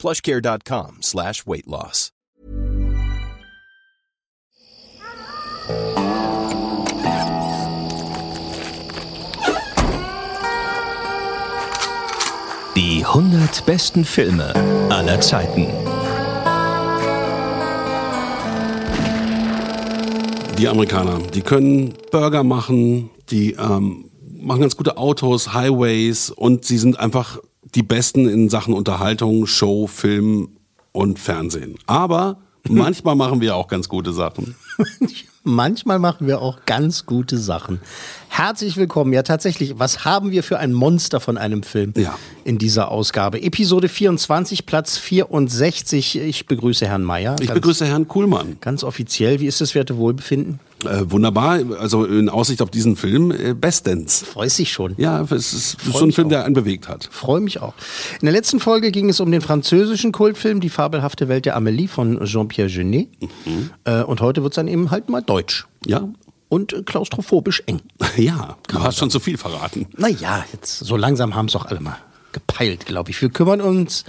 plushcare.com slash weight loss. Die 100 besten Filme aller Zeiten. Die Amerikaner, die können Burger machen, die ähm, machen ganz gute Autos, Highways und sie sind einfach die Besten in Sachen Unterhaltung, Show, Film und Fernsehen. Aber manchmal machen wir auch ganz gute Sachen. Manchmal machen wir auch ganz gute Sachen. Herzlich willkommen. Ja, tatsächlich, was haben wir für ein Monster von einem Film Ja. in dieser Ausgabe? Episode 24, Platz 64. Ich begrüße Herrn Mayer. Ich ganz, begrüße Herrn Kuhlmann. Ganz offiziell. Wie ist das werte Wohlbefinden? Äh, wunderbar, also in Aussicht auf diesen Film äh, bestens. Freust dich schon. Ja, es ist Freu so ein Film, auch. der einen bewegt hat. Freue mich auch. In der letzten Folge ging es um den französischen Kultfilm Die fabelhafte Welt der Amélie von Jean-Pierre Genet. Mhm. Äh, und heute wird es dann eben halt mal deutsch. Ja, Und klaustrophobisch eng. ja, du hast schon zu viel verraten. Naja, jetzt so langsam haben es doch alle mal gepeilt, glaube ich. Wir kümmern uns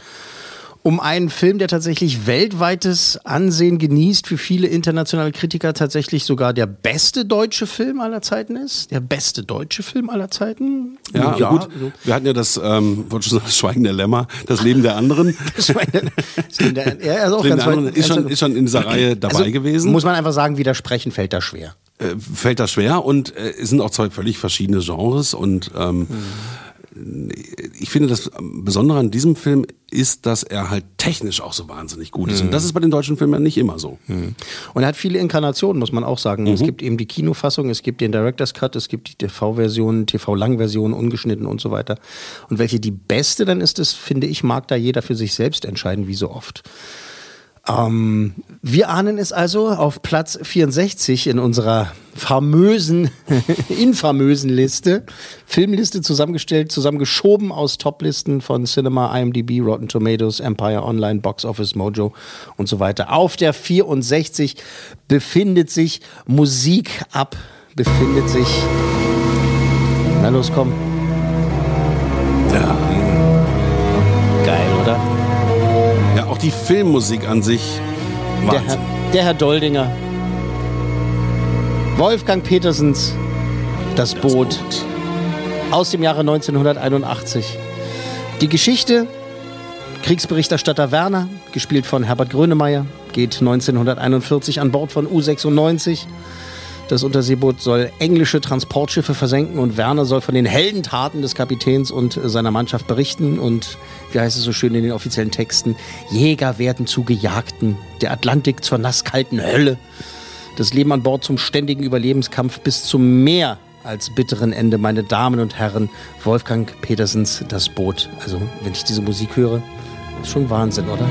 um einen Film, der tatsächlich weltweites Ansehen genießt, für viele internationale Kritiker tatsächlich sogar der beste deutsche Film aller Zeiten ist. Der beste deutsche Film aller Zeiten. Ja, gut. Wir hatten ja das, ähm, wollte schon sagen, das Schweigen der Lämmer, das Leben der anderen. So. ja, er ist auch Das Leben ganz der anderen weit- ist schon, ist schon in dieser Reihe dabei also, gewesen. Muss man einfach sagen, widersprechen fällt da schwer. Äh, fällt das schwer und äh, es sind auch zwei völlig verschiedene Genres und ähm, ich finde das Besondere an diesem Film ist, dass er halt technisch auch so wahnsinnig gut ist und das ist bei den deutschen Filmen ja nicht immer so. Und er hat viele Inkarnationen, muss man auch sagen. Es gibt eben die Kinofassung, es gibt den Director's Cut, es gibt die TV-Version, TV-Lang-Version, ungeschnitten und so weiter. Und welche die beste dann ist, das finde ich, mag da jeder für sich selbst entscheiden, wie so oft. Ähm, wir ahnen es also auf Platz 64 in unserer famösen, infamösen Liste. Filmliste zusammengestellt, zusammengeschoben aus Toplisten von Cinema, IMDb, Rotten Tomatoes, Empire Online, Box Office Mojo und so weiter. Auf der 64 befindet sich Musik ab, befindet sich. Na los, komm. Die Filmmusik an sich. Der. Herr, der Herr Doldinger. Wolfgang Petersens Das, Boot, aus dem Jahre 1981. Die Geschichte, Kriegsberichterstatter Werner, gespielt von Herbert Grönemeyer, geht 1941 an Bord von U-96. Das Unterseeboot soll englische Transportschiffe versenken und Werner soll von den Heldentaten des Kapitäns und seiner Mannschaft berichten. Und wie heißt es so schön in den offiziellen Texten, Jäger werden zu Gejagten, der Atlantik zur nasskalten Hölle, das Leben an Bord zum ständigen Überlebenskampf bis zum mehr als bitteren Ende, meine Damen und Herren, Wolfgang Petersens Das Boot. Also, wenn ich diese Musik höre, ist schon Wahnsinn, oder?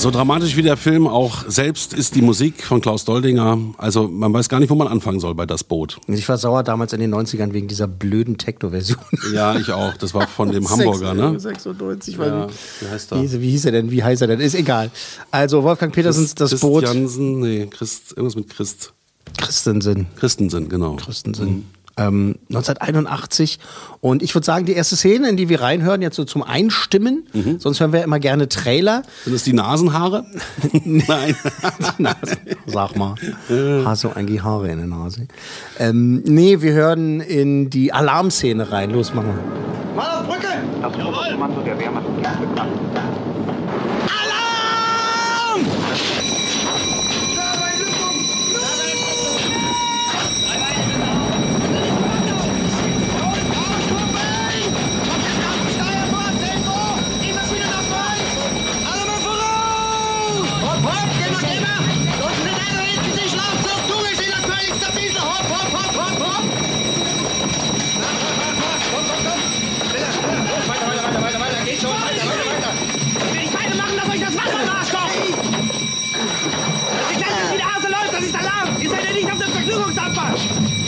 So dramatisch wie der Film auch selbst ist die Musik von Klaus Doldinger. Also man weiß gar nicht, wo man anfangen soll bei Das Boot. Ich war sauer damals in den 90ern wegen dieser blöden Techno-Version. Ja, ich auch. Das war von dem Hamburger, ne? 96, Ja, wie heißt Wie, er? hieß- wie hieß er denn? Wie heißt er denn? Ist egal. Also Wolfgang Petersens Das Christ Boot. Jansen, nee, Christ, irgendwas mit Christ. Christensen. Christensen, genau. Christensen. Ähm, 1981. Und ich würde sagen, die erste Szene, in die wir reinhören, jetzt so zum Einstimmen, sonst hören wir immer gerne Trailer. Sind das die Nasenhaare? Nein. Nase. Sag mal, hast du eigentlich Haare in der Nase? Ähm, nee, wir hören in die Alarmszene rein. Los, machen wir. Mal auf Brücke! Das Oberkommando der Wehrmacht ist bekannt. Alarm! Hopp, hopp, geh mal, geh mal! Unten sind einer hinten sich Schlafzug, du bist in der Königstabise, hopp, hopp, Richtungsabwasch! Ihr habt doch die was?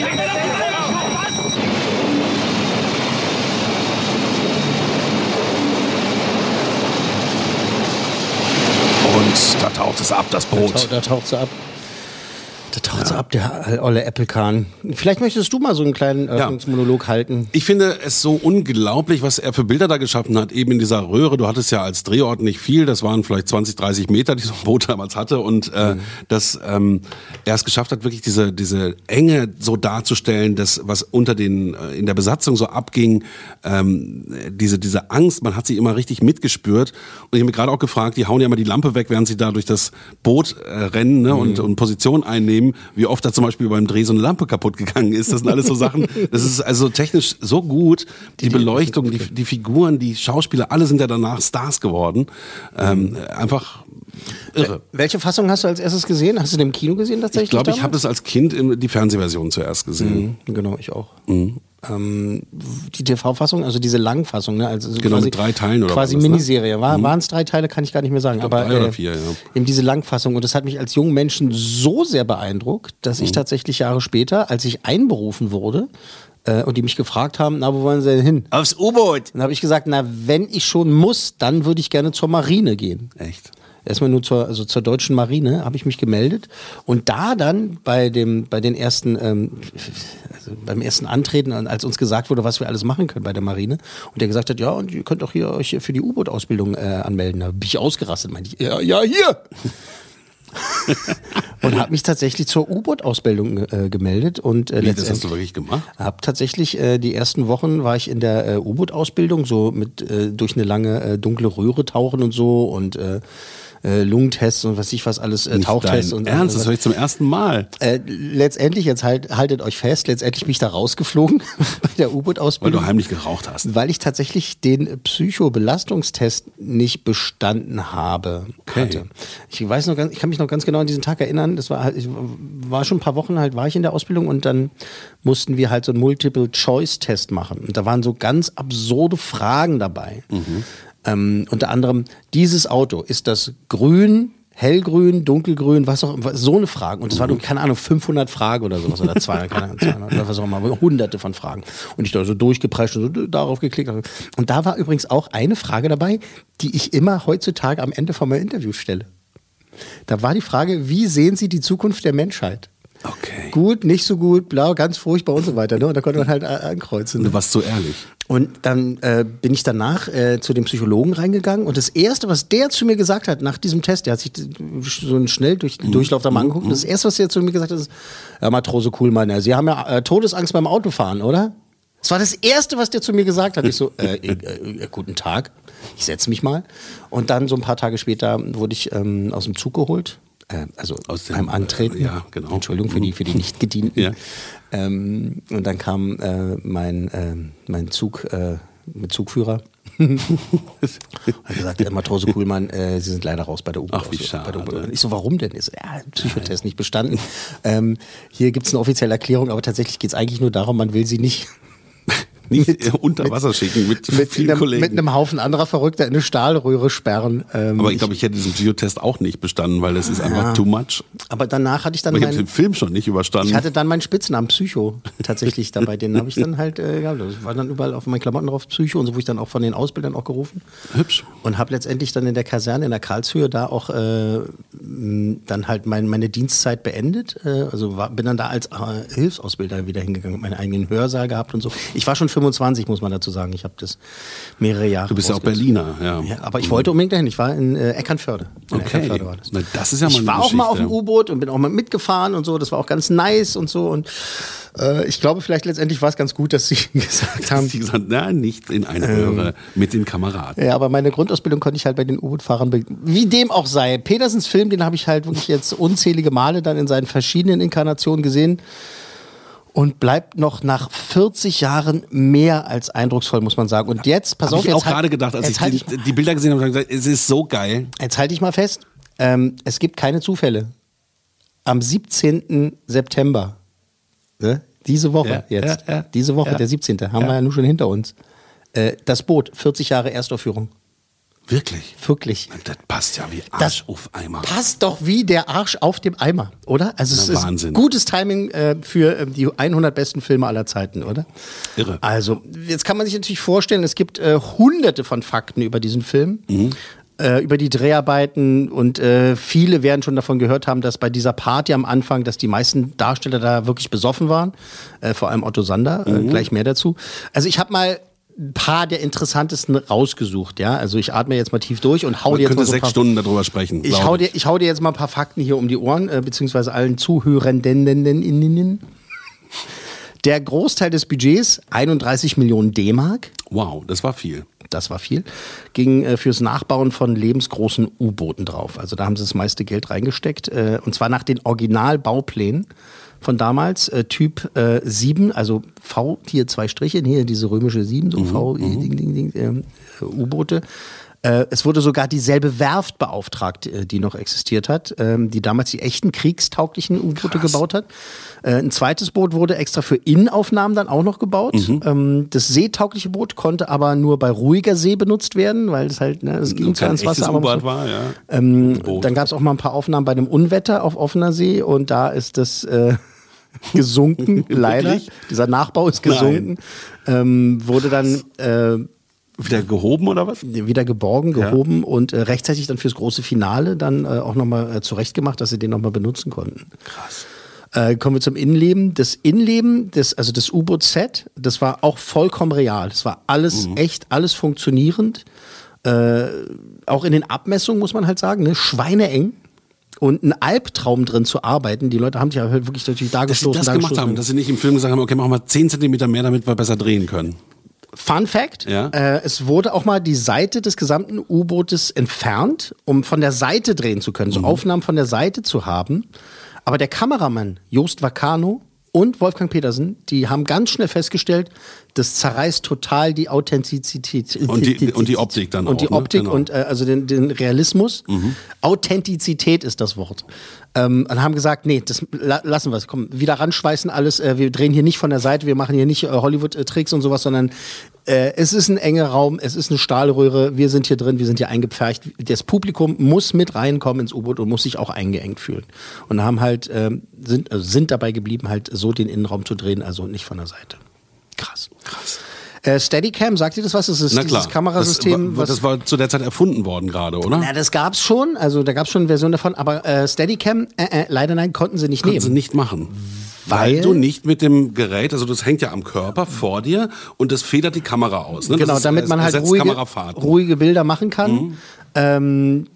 Und da taucht es ab, das Da, Boot. da taucht sie ab. Da taucht sie ab, der olle Apple-Kahn. Vielleicht möchtest du mal so einen kleinen Eröffnungsmonolog halten. Ich finde es so unglaublich, was er für Bilder da geschaffen hat, eben in dieser Röhre. Du hattest ja als Drehort nicht viel, das waren vielleicht 20, 30 Meter, die so ein Boot damals hatte. Und äh, dass ähm, er es geschafft hat, wirklich diese, diese Enge so darzustellen, das, was unter den, äh, in der Besatzung so abging, ähm, diese, diese Angst, man hat sie immer richtig mitgespürt. Und ich habe mir gerade auch gefragt, die hauen ja immer die Lampe weg, während sie da durch das Boot äh, rennen ne, und, und Position einnehmen, wie oft da zum Beispiel beim Dreh so eine Lampe kaputt gegangen ist. Das sind alles so Sachen. Das ist also technisch so gut. Die, Beleuchtung, die, die Figuren, die Schauspieler, alle sind ja danach Stars geworden. Ähm, einfach irre. Welche Fassung hast du als erstes gesehen? Hast du den im Kino gesehen tatsächlich? Ich glaube, ich habe es als Kind in die Fernsehversion zuerst gesehen. Mhm, Genau, ich auch. Ähm, die TV-Fassung, also diese Langfassung, ne? also so Genau, quasi, mit drei Teilen oder quasi was, ne? Miniserie. War, Waren es drei Teile, kann ich gar nicht mehr sagen. glaub, aber drei oder äh, vier, ja. eben diese Langfassung. Und das hat mich als jungen Menschen so sehr beeindruckt, dass Mhm. ich tatsächlich Jahre später, als ich einberufen wurde, äh, und die mich gefragt haben, na, wo wollen sie denn hin? Aufs U-Boot. Dann habe ich gesagt, na, wenn ich schon muss, dann würde ich gerne zur Marine gehen. Echt? Erstmal nur zur, also zur deutschen Marine habe ich mich gemeldet und da dann bei dem, bei den ersten, ähm, beim ersten Antreten, als uns gesagt wurde, was wir alles machen können bei der Marine und der gesagt hat, ja, und ihr könnt auch hier euch für die U-Boot-Ausbildung äh, anmelden. Da bin ich ausgerastet, meinte ich, ja, ja, hier. und habe mich tatsächlich zur U-Boot-Ausbildung äh, gemeldet und äh, Wie, das hast du wirklich gemacht? hab tatsächlich äh, die ersten Wochen war ich in der äh, U-Boot-Ausbildung, so mit äh, durch eine lange äh, dunkle Röhre tauchen und so und äh, Lungentests und was ich was alles, äh, Tauchtests und Ernst, das höre ich zum ersten Mal. äh, letztendlich, jetzt halt, haltet euch fest, letztendlich bin ich da rausgeflogen bei der Weil U-Boot-Ausbildung. du heimlich geraucht hast. Weil ich tatsächlich den Psychobelastungstest nicht bestanden habe. Okay. Hatte. Ich weiß noch ganz, ich kann mich noch ganz genau an diesen Tag erinnern. Das war halt, ich war schon ein paar Wochen halt, war ich in der Ausbildung und dann mussten wir halt so einen Multiple-Choice-Test machen. Und da waren so ganz absurde Fragen dabei. Ähm, unter anderem, dieses Auto, ist das grün, hellgrün, dunkelgrün, was auch immer, so eine Frage. Und es waren, keine Ahnung, 500 Fragen oder sowas oder 200, keine Ahnung, 200 oder was auch immer, hunderte von Fragen. Und ich da so durchgeprescht und so darauf geklickt. Und da war übrigens auch eine Frage dabei, die ich immer heutzutage am Ende von meinem Interview stelle. Da war die Frage, wie sehen Sie die Zukunft der Menschheit? Okay. Gut, nicht so gut, blau, ganz furchtbar und so weiter. Ne? Und da konnte man halt ankreuzen. Du warst so ehrlich. Und dann äh, bin ich danach äh, zu dem Psychologen reingegangen und das Erste, was der zu mir gesagt hat nach diesem Test, der hat sich so einen schnell durch, Durchlauf da mal angeguckt, das Erste, was der zu mir gesagt hat, ist, ja, Matrose Kuhlmann, ja, Sie haben ja äh, Todesangst beim Autofahren, oder? Das war das Erste, was der zu mir gesagt hat. Ich so, äh, äh, äh, guten Tag, ich setze mich mal. Und dann so ein paar Tage später wurde ich ähm, aus dem Zug geholt. Äh, also Aus beim Antreten. äh, ja, genau. Entschuldigung für die, für die Nicht-Gedienten. Ja. Ähm, und dann kam äh, mein, ähm, mein Zug äh, mit Zugführer. hat gesagt, äh, Matrose Kuhlmann, äh, Sie sind leider raus bei der U-Bahn. Ach, wie schade. Ich so, warum denn? Ich so, ja, Psychotest nicht bestanden. Ähm, hier gibt es eine offizielle Erklärung, aber tatsächlich geht es eigentlich nur darum, man will sie nicht Nicht äh, unter Wasser schicken mit, mit, vielen einem, Kollegen. mit einem Haufen anderer Verrückter in eine Stahlröhre sperren. Ähm, aber ich glaube, ich hätte diesen Psychotest auch nicht bestanden, weil das ist einfach too much. aber danach hatte ich dann Aber ich habe den Film schon nicht überstanden. Ich hatte dann meinen Spitznamen Psycho tatsächlich dabei. Den habe ich dann halt äh, gehabt. Das war dann überall auf meinen Klamotten drauf Psycho und so, wo ich dann auch von den Ausbildern auch gerufen. Hübsch. Und habe letztendlich dann in der Kaserne in der Karlshöhe da auch äh, dann halt mein, meine Dienstzeit beendet. Äh, also war, bin dann da als äh, Hilfsausbilder wieder hingegangen, meinen eigenen Hörsaal gehabt und so. Ich war schon 25, muss man dazu sagen. Ich habe das mehrere Jahre. Du bist ja auch. Berliner, ja. Ja, aber ich wollte unbedingt dahin. Ich war in äh, Eckernförde. In Okay. Eckernförde war das. Na, das ist ja mal ich war auch mal auf dem U-Boot und bin auch mal mitgefahren und so. Das war auch ganz nice und so. Und äh, ich glaube, vielleicht letztendlich war es ganz gut, dass sie gesagt haben. Sie gesagt, na, nicht in eine Ähm. Röhre mit den Kameraden. Ja, aber meine Grundausbildung konnte ich halt bei den U-Boot-Fahrern, wie dem auch sei. Petersens Film, den habe ich halt wirklich jetzt unzählige Male dann in seinen verschiedenen Inkarnationen gesehen und bleibt noch nach 40 Jahren mehr als eindrucksvoll, muss man sagen. Und jetzt, pass Habe auf, ich auch halt- gerade gedacht, als ich halt die, die Bilder gesehen habe, gesagt, es ist so geil. Jetzt halte ich mal fest, ähm, es gibt keine Zufälle. Am 17. September, ne? diese Woche Ja, jetzt, ja, ja, diese Woche, der 17. haben wir ja nun schon hinter uns. Äh, das Boot, 40 Jahre Erstaufführung. Wirklich? Wirklich. Das passt ja wie Das Arsch auf Eimer. Passt doch wie der Arsch auf dem Eimer, oder? Also es Na, ist Wahnsinn. gutes Timing äh, für äh, die 100 besten Filme aller Zeiten, oder? Irre. Also jetzt kann man sich natürlich vorstellen, es gibt äh, hunderte von Fakten über diesen Film. Mhm. Äh, über die Dreharbeiten und äh, viele werden schon davon gehört haben, dass bei dieser Party am Anfang, dass die meisten Darsteller da wirklich besoffen waren, äh, vor allem Otto Sander, Mhm. äh, gleich mehr dazu. Also ich habe mal ein paar der interessantesten rausgesucht, ja. Also ich atme jetzt mal tief durch und hau Man dir jetzt mal so ein sechs paar Stunden darüber sprechen. ich hau, dir, ich hau dir jetzt mal ein paar Fakten hier um die Ohren, äh, beziehungsweise allen Zuhörenden. Der Großteil des Budgets, 31 Millionen D-Mark, Wow, das war viel. das war viel, ging äh, fürs Nachbauen von lebensgroßen U-Booten drauf. Also da haben sie das meiste Geld reingesteckt. Äh, und zwar nach den Originalbauplänen von damals, äh, Typ äh, 7, also V, hier zwei Striche, hier diese römische 7, so V, Ding, Ding, Ding, ähm, äh, U-Boote. Äh, es wurde sogar dieselbe Werft beauftragt, äh, die noch existiert hat, ähm, die damals die echten kriegstauglichen U-Boote gebaut hat. Ein zweites Boot wurde extra für Innenaufnahmen dann auch noch gebaut. Ähm, das seetaugliche Boot konnte aber nur bei ruhiger See benutzt werden, weil es halt, ne, es ging Kein zwar ins Wasser, aber muss- war, ja. ähm, dann gab es auch mal ein paar Aufnahmen bei einem Unwetter auf offener See und da ist das äh, gesunken, leider. Dieser Nachbau ist gesunken. Ähm, wurde dann äh, Wieder gehoben oder was? wieder geborgen, Ja. gehoben und äh, rechtzeitig dann fürs große Finale dann äh, auch nochmal äh, zurechtgemacht, dass sie den nochmal benutzen konnten. Krass. Äh, kommen wir zum Innenleben. Das Innenleben, das, also das U-Boot-Set, das war auch vollkommen real. Das war alles echt, alles funktionierend. Äh, auch in den Abmessungen muss man halt sagen, ne? schweineeng. Und ein Albtraum drin zu arbeiten. Die Leute haben sich halt wirklich natürlich da Dass sie das da gemacht haben, dass sie nicht im Film gesagt haben, okay, machen wir 10 Zentimeter mehr, damit wir besser drehen können. Fun Fact: Ja. äh, Es wurde auch mal die Seite des gesamten U-Bootes entfernt, um von der Seite drehen zu können, so Mhm. Aufnahmen von der Seite zu haben. Aber der Kameramann Jost Vacano und Wolfgang Petersen, die haben ganz schnell festgestellt, das zerreißt total die Authentizität. Und die- und die Optik dann Und die auch, ne? Optik Genau. und äh, also den, den Realismus. Authentizität ist das Wort. Ähm, und haben gesagt, nee, das la lassen wir es. Komm, wieder ranschweißen alles. Äh, wir drehen hier nicht von der Seite, wir machen hier nicht äh, Hollywood-Tricks und sowas, sondern äh, es ist ein enger Raum, es ist eine Stahlröhre, wir sind hier drin, wir sind hier eingepfercht. Das Publikum muss mit reinkommen ins U-Boot und muss sich auch eingeengt fühlen. Und haben halt, ähm, sind, also sind dabei geblieben, halt so den Innenraum zu drehen, also nicht von der Seite. Krass. Krass. Äh, Steadicam, sagt ihr das was? Das ist Na klar. dieses Kamerasystem, das, das war zu der Zeit erfunden worden gerade, oder? na, das gab's schon, also da gab's schon eine Version davon, aber äh, Steadicam, äh, äh, leider nein, konnten sie nicht Konnten sie nehmen. nicht machen. Weil? Weil du nicht mit dem Gerät, also das hängt ja am Körper vor dir und das federt die Kamera aus. Ne? Genau, ist- damit man halt ruhige, ruhige Bilder machen kann. Ähm,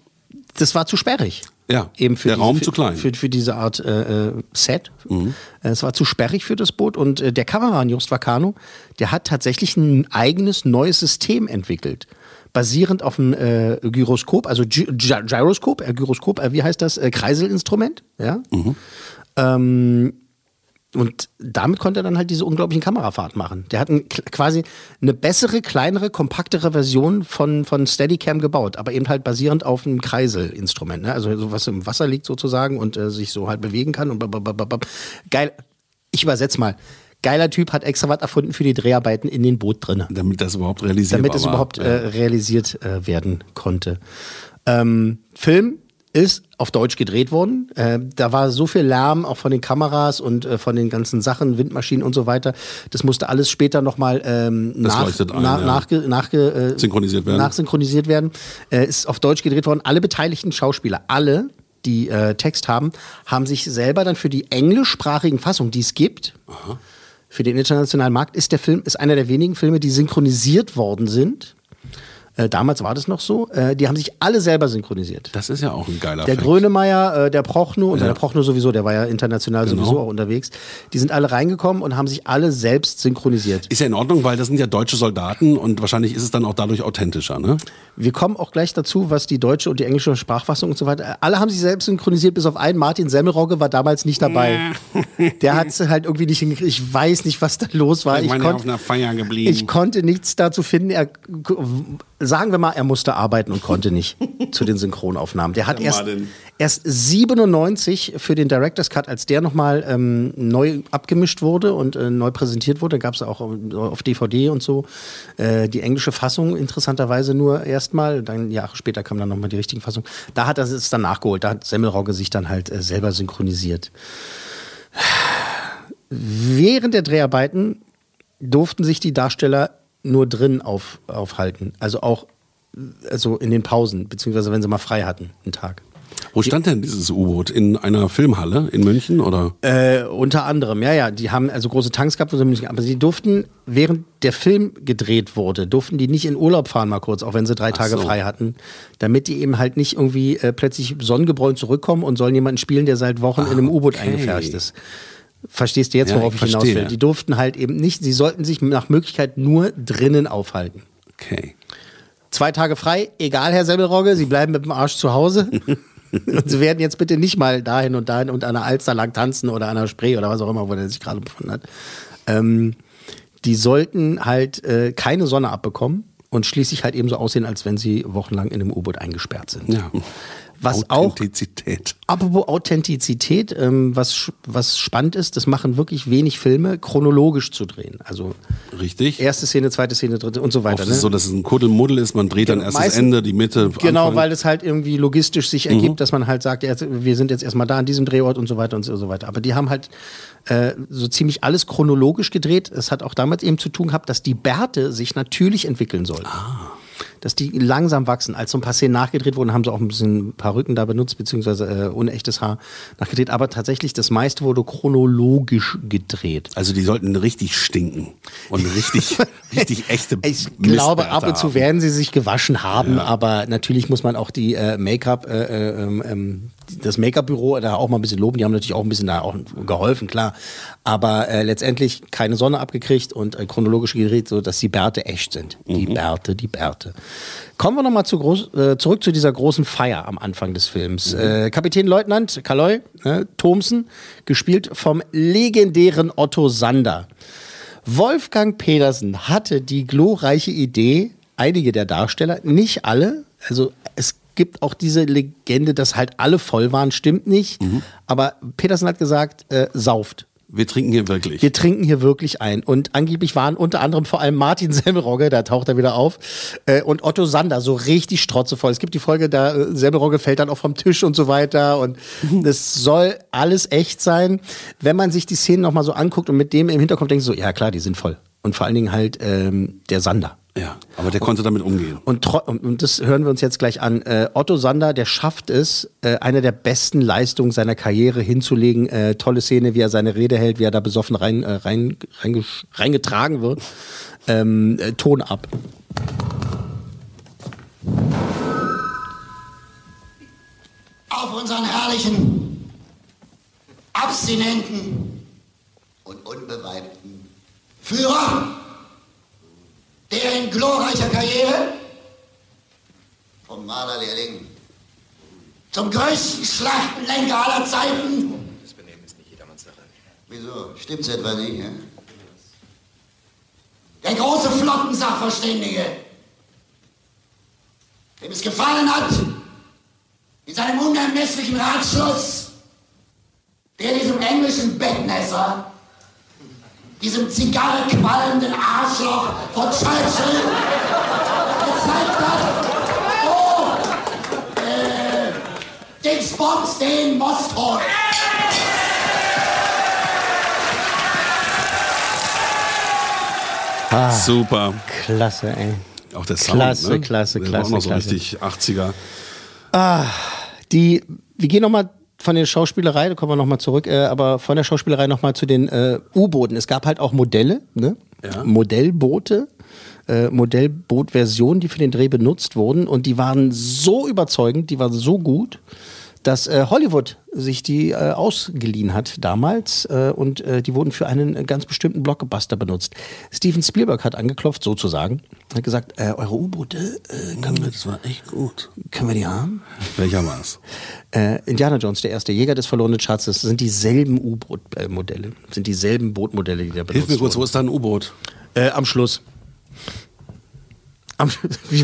das war zu sperrig. Ja, Eben für der diese, Raum für, zu klein. Mhm. Für, für diese Art äh, äh, Set. Äh, Es war zu sperrig für das Boot und äh, der Kameramann Just Vacano, der hat tatsächlich ein eigenes neues System entwickelt. Basierend auf einem äh, Gyroskop, also Gy Gy Gyroskop, äh, Gyroskop, äh, wie heißt das? Kreiselinstrument, ja. Mhm. Ähm, und damit konnte er dann halt diese unglaublichen Kamerafahrten machen. Der hat ein, quasi eine bessere, kleinere, kompaktere Version von, von Steadicam gebaut, aber eben halt basierend auf einem Kreiselinstrument. Ne? Also so was im Wasser liegt sozusagen und äh, sich so halt bewegen kann. Und babababab. geil. Ich übersetze mal. Geiler Typ hat extra was erfunden für die Dreharbeiten in den Boot drinne Damit das überhaupt realisiert damit war. überhaupt äh, realisiert äh, werden konnte. Ähm, Film ist auf Deutsch gedreht worden. Äh, da war so viel Lärm auch von den Kameras und äh, von den ganzen Sachen, Windmaschinen und so weiter. Das musste alles später nochmal ähm, Das nach, leuchtet ein, nach, ja. nachge, nachge, äh, Synchronisiert werden. nachsynchronisiert werden. Äh, ist auf Deutsch gedreht worden. Alle beteiligten Schauspieler, alle, die äh, Text haben, haben sich selber dann für die englischsprachigen Fassungen, die es gibt, für den internationalen Markt ist der Film ist einer der wenigen Filme, die synchronisiert worden sind. Äh, damals war das noch so. Äh, die haben sich alle selber synchronisiert. Das ist ja auch ein geiler Der Fact. Grönemeyer, äh, der Prochnow, und Ja. der Prochnow sowieso, der war ja international Genau. sowieso auch unterwegs. Die sind alle reingekommen und haben sich alle selbst synchronisiert. Ist ja in Ordnung, weil das sind ja deutsche Soldaten und wahrscheinlich ist es dann auch dadurch authentischer, ne? Wir kommen auch gleich dazu, was die deutsche und die englische Sprachfassung und so weiter. Alle haben sich selbst synchronisiert, bis auf einen. Martin Semmelrogge war damals nicht dabei. Der hat es halt irgendwie nicht hingekriegt. Ich weiß nicht, was da los war. Ich Ich, meine, konnt- auf einer Feier geblieben. ich konnte nichts dazu finden. Er, sagen wir mal, er musste arbeiten und konnte nicht zu den Synchronaufnahmen. Der hat Der erst, Martin. erst 97 für den Director's Cut, als der nochmal ähm, neu abgemischt wurde und äh, neu präsentiert wurde, gab es auch auf DVD und so äh, die englische Fassung, interessanterweise nur erstmal. Dann Jahre später kam dann nochmal die richtige Fassung. Da hat er es dann nachgeholt. Da hat Semmelrogge sich dann halt äh, selber synchronisiert. Während der Dreharbeiten durften sich die Darsteller nur drin auf, aufhalten. Also auch also in den Pausen, beziehungsweise wenn sie mal frei hatten, einen Tag. Wo stand denn dieses U-Boot? In einer Filmhalle in München oder? Äh, unter anderem, ja, ja. Die haben also große Tanks gehabt, sie müssen- aber sie durften, während der Film gedreht wurde, durften die nicht in Urlaub fahren mal kurz, auch wenn sie drei Tage so. frei hatten, damit die eben halt nicht irgendwie äh, plötzlich sonnengebräunt zurückkommen und sollen jemanden spielen, der seit Wochen in einem U-Boot Ah, okay. eingefercht ist. Verstehst du jetzt, Ja, worauf ich ich hinaus will? verstehe. Die durften halt eben nicht, sie sollten sich nach Möglichkeit nur drinnen aufhalten. Okay. Zwei Tage frei, egal, Herr Semmelrogge, Sie bleiben mit dem Arsch zu Hause. und Sie werden jetzt bitte nicht mal dahin und dahin und an der Alster lang tanzen oder an der Spree oder was auch immer, wo der sich gerade befunden hat. Ähm, die sollten halt äh, keine Sonne abbekommen und schließlich halt eben so aussehen, als wenn sie wochenlang in einem U-Boot eingesperrt sind. Ja. Was auch Authentizität. Apropos Authentizität, ähm, was, was spannend ist, das machen wirklich wenig Filme, chronologisch zu drehen. Also Richtig. erste Szene, zweite Szene, dritte und so weiter. Oft ist ne? es so, dass es ein Kuddelmuddel ist, man dreht dann erst das Meistens- Ende, die Mitte, Genau, Anfang. weil es halt irgendwie logistisch sich ergibt, dass man halt sagt, wir sind jetzt erstmal da an diesem Drehort und so weiter und so weiter. Aber die haben halt äh, so ziemlich alles chronologisch gedreht. Es hat auch damit eben zu tun gehabt, dass die Bärte sich natürlich entwickeln sollen. Dass die langsam wachsen. Als so ein paar Szenen nachgedreht wurden, haben sie auch ein bisschen Perücken da benutzt, beziehungsweise äh, unechtes Haar nachgedreht. Aber tatsächlich, das meiste wurde chronologisch gedreht. Also die sollten richtig stinken und richtig, richtig echte Ich glaube, ab und zu werden sie sich gewaschen haben, aber natürlich muss man auch die äh, Make-up, äh, äh, ähm, ähm, das Make-up-Büro da auch mal ein bisschen loben. Die haben natürlich auch ein bisschen da auch geholfen, klar. Aber äh, letztendlich keine Sonne abgekriegt und äh, chronologisch gedreht, so dass die Bärte echt sind. Die Bärte, die Bärte. Kommen wir nochmal zu groß, äh, zurück zu dieser großen Feier am Anfang des Films. Äh, Kapitän Leutnant Kaloy äh, Thomsen, gespielt vom legendären Otto Sander. Wolfgang Petersen hatte die glorreiche Idee, einige der Darsteller, nicht alle, also es gibt auch diese Legende, dass halt alle voll waren, stimmt nicht, aber Petersen hat gesagt, äh, sauft. Wir trinken hier wirklich. Wir trinken hier wirklich ein. Und angeblich waren unter anderem vor allem Martin Semmelrogge, da taucht er wieder auf, äh, und Otto Sander so richtig strotzevoll. Es gibt die Folge, da äh, Semmelrogge fällt dann auch vom Tisch und so weiter. Und das soll alles echt sein. Wenn man sich die Szenen nochmal so anguckt und mit dem im Hinterkopf denkt, so, ja klar, die sind voll. Und vor allen Dingen halt ähm, der Sander. Ja, aber der konnte damit umgehen. Und, und und das hören wir uns jetzt gleich an. Äh, Otto Sander, der schafft es, äh, eine der besten Leistungen seiner Karriere hinzulegen. Äh, tolle Szene, wie er seine Rede hält, wie er da besoffen rein, äh, rein, reingesch- reingetragen wird. Ähm, äh, Ton ab. auf unseren herrlichen, abstinenten und unbeweibten Führer, der in glorreicher Karriere vom Malerlehrling zum größten Schlachtenlenker aller Zeiten. Das Benehmen ist nicht jedermanns Sache. Wieso? Stimmt's etwa nicht, ja? Der große Flottensachverständige, dem es gefallen hat, in seinem unermesslichen Ratschluss, der diesem englischen Bettnässer, diesem zigarrequalmenden Arschloch von Churchill gezeigt hat, wo äh, Dingsbums den Most holt. Super. Klasse, ey. Auch der Sound, Klasse, ne? klasse, Der war klasse, auch noch so klasse. richtig 80er. Die, wir gehen nochmal von der Schauspielerei, da kommen wir nochmal zurück, äh, aber von der Schauspielerei nochmal zu den äh, U-Booten. Es gab halt auch Modelle, ne? Ja. Modellboote, äh, Modellbootversionen, die für den Dreh benutzt wurden und die waren so überzeugend, die waren so gut, dass äh, Hollywood sich die äh, ausgeliehen hat damals äh, und äh, die wurden für einen ganz bestimmten Blockbuster benutzt. Steven Spielberg hat angeklopft, sozusagen, hat gesagt, äh, eure U-Boote, äh, können, wir, Das war echt gut. können wir die haben? Welcher war's? Äh, Indiana Jones, der erste Jäger des verlorenen Schatzes, sind dieselben U-Boot-Modelle, sind dieselben Bootmodelle, die da benutzt Hilf mir kurz, wo ist da ein U-Boot? Am Schluss. Am,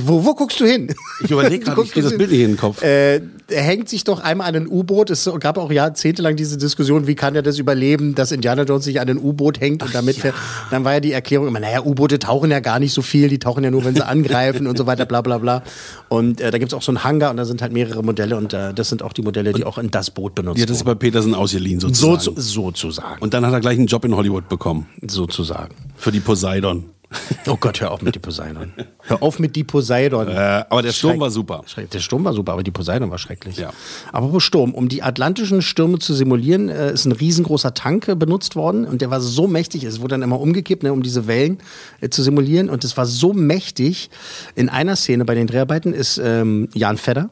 wo, wo guckst du hin? Ich überlege gerade, ich kriege das Bild nicht in den Kopf. Äh, er hängt sich doch einmal an ein U-Boot. Es gab auch jahrzehntelang diese Diskussion, wie kann er das überleben, dass Indiana Jones sich an ein U-Boot hängt und damit fährt. Dann war ja die Erklärung immer, naja, U-Boote tauchen ja gar nicht so viel, die tauchen ja nur, wenn sie angreifen und so weiter, bla bla bla. Und äh, da gibt's auch so einen Hangar und da sind halt mehrere Modelle und äh, das sind auch die Modelle, die auch in das Boot benutzt Ja, das ist bei Peterson ausgeliehen So, sozusagen. zu, sozusagen. Und dann hat er gleich einen Job in Hollywood bekommen. Sozusagen. Für die Poseidon. Oh Gott, hör auf mit die Poseidon. Hör auf mit die Poseidon. Äh, aber der Sturm Schreck- war super. Schreck- Der Sturm war super, aber die Poseidon war schrecklich. Ja. Aber Sturm, um die atlantischen Stürme zu simulieren, äh, ist ein riesengroßer Tank äh, benutzt worden und der war so mächtig, es wurde dann immer umgekippt, ne, um diese Wellen äh, zu simulieren und es war so mächtig. In einer Szene bei den Dreharbeiten ist ähm, Jan Fedder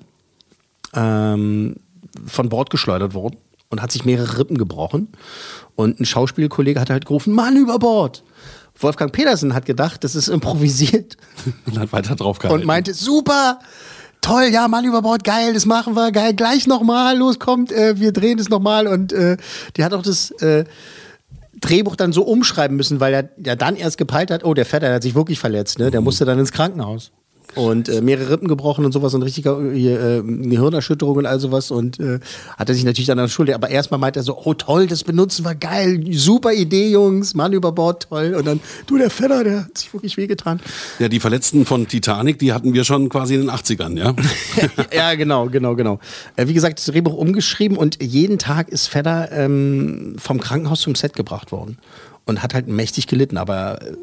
ähm, von Bord geschleudert worden und hat sich mehrere Rippen gebrochen. Und ein Schauspielkollege hat halt gerufen, Mann über Bord. Wolfgang Petersen hat gedacht, das ist improvisiert Und hat weiter drauf gehalten. und meinte, super, toll, ja, Mann über Bord, geil, das machen wir, geil, gleich nochmal, los, kommt, äh, wir drehen das nochmal. Und äh, die hat auch das äh, Drehbuch dann so umschreiben müssen, weil er ja dann erst gepeilt hat, oh, der Vetter der hat sich wirklich verletzt, ne? der musste dann ins Krankenhaus. Und äh, mehrere Rippen gebrochen und sowas und richtiger hier, äh, Gehirnerschütterung und all sowas und äh, hat er sich natürlich dann Schulter. Aber erstmal meint er so, oh toll, das benutzen wir, geil, super Idee, Jungs, Mann über Bord, toll. Und dann, du, der Vetter, der hat sich wirklich wehgetan. Ja, die Verletzten von Titanic, die hatten wir schon quasi in den 80ern, ja? ja, genau, genau, genau. Äh, wie gesagt, das Drehbuch umgeschrieben und jeden Tag ist Fedder ähm, vom Krankenhaus zum Set gebracht worden. Und hat halt mächtig gelitten, aber äh,